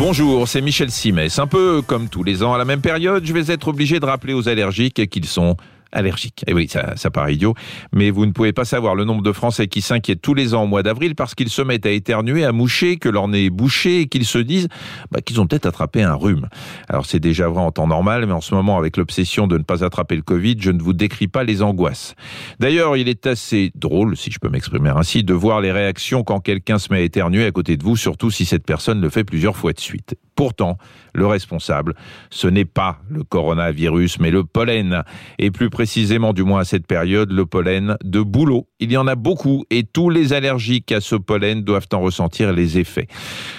Bonjour, c'est Michel Simès. Un peu comme tous les ans à la même période, je vais être obligé de rappeler aux allergiques qu'ils sont allergiques. Et oui, ça, ça paraît idiot, mais vous ne pouvez pas savoir le nombre de Français qui s'inquiètent tous les ans au mois d'avril parce qu'ils se mettent à éternuer, à moucher, que leur nez est bouché et qu'ils se disent bah, qu'ils ont peut-être attrapé un rhume. Alors c'est déjà vrai en temps normal, mais en ce moment, avec l'obsession de ne pas attraper le Covid, je ne vous décris pas les angoisses. D'ailleurs, il est assez drôle, si je peux m'exprimer ainsi, de voir les réactions quand quelqu'un se met à éternuer à côté de vous, surtout si cette personne le fait plusieurs fois de suite. Pourtant, le responsable, ce n'est pas le coronavirus, mais le pollen. Et plus précisément, du moins à cette période, le pollen de boulot. Il y en a beaucoup et tous les allergiques à ce pollen doivent en ressentir les effets.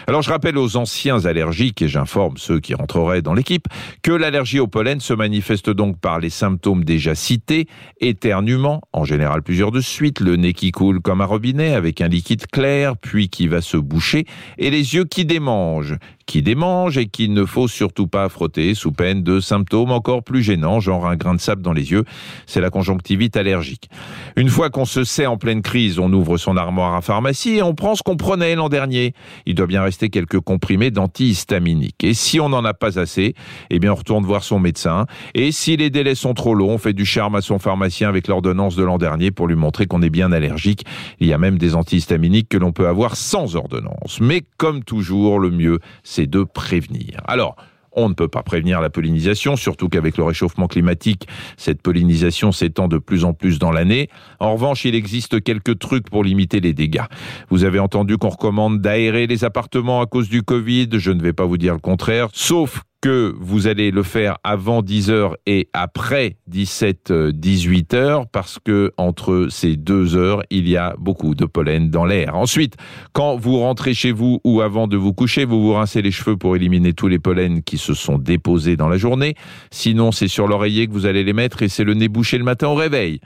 Alors je rappelle aux anciens allergiques, et j'informe ceux qui rentreraient dans l'équipe, que l'allergie au pollen se manifeste donc par les symptômes déjà cités, éternuement, en général plusieurs de suite, le nez qui coule comme un robinet avec un liquide clair, puis qui va se boucher, et les yeux qui démangent, qui démangent et qu'il ne faut surtout pas frotter sous peine de symptômes encore plus gênants, genre un grain de sable dans les yeux. C'est la conjonctivite allergique. Une fois qu'on se sait en pleine crise, on ouvre son armoire à pharmacie et on prend ce qu'on prenait l'an dernier. Il doit bien rester quelques comprimés d'antihistaminiques. Et si on n'en a pas assez, eh bien on retourne voir son médecin. Et si les délais sont trop longs, on fait du charme à son pharmacien avec l'ordonnance de l'an dernier pour lui montrer qu'on est bien allergique. Il y a même des antihistaminiques que l'on peut avoir sans ordonnance. Mais comme toujours, le mieux, c'est de prévenir. Alors, on ne peut pas prévenir la pollinisation, surtout qu'avec le réchauffement climatique, cette pollinisation s'étend de plus en plus dans l'année. En revanche, il existe quelques trucs pour limiter les dégâts. Vous avez entendu qu'on recommande d'aérer les appartements à cause du Covid, je ne vais pas vous dire le contraire, sauf que vous allez le faire avant 10 heures et après 17 18 heures parce que entre ces deux heures, il y a beaucoup de pollen dans l'air. Ensuite, quand vous rentrez chez vous ou avant de vous coucher, vous vous rincez les cheveux pour éliminer tous les pollens qui se sont déposés dans la journée. Sinon, c'est sur l'oreiller que vous allez les mettre et c'est le nez bouché le matin au réveil.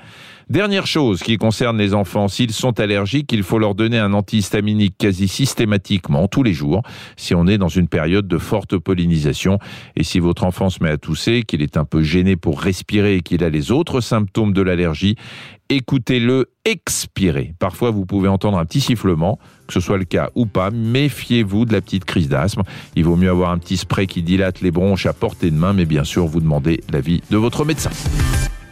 Dernière chose qui concerne les enfants, s'ils sont allergiques, il faut leur donner un antihistaminique quasi systématiquement tous les jours si on est dans une période de forte pollinisation. Et si votre enfant se met à tousser, qu'il est un peu gêné pour respirer et qu'il a les autres symptômes de l'allergie, écoutez-le expirer. Parfois, vous pouvez entendre un petit sifflement, que ce soit le cas ou pas. Méfiez-vous de la petite crise d'asthme. Il vaut mieux avoir un petit spray qui dilate les bronches à portée de main, mais bien sûr, vous demandez l'avis de votre médecin.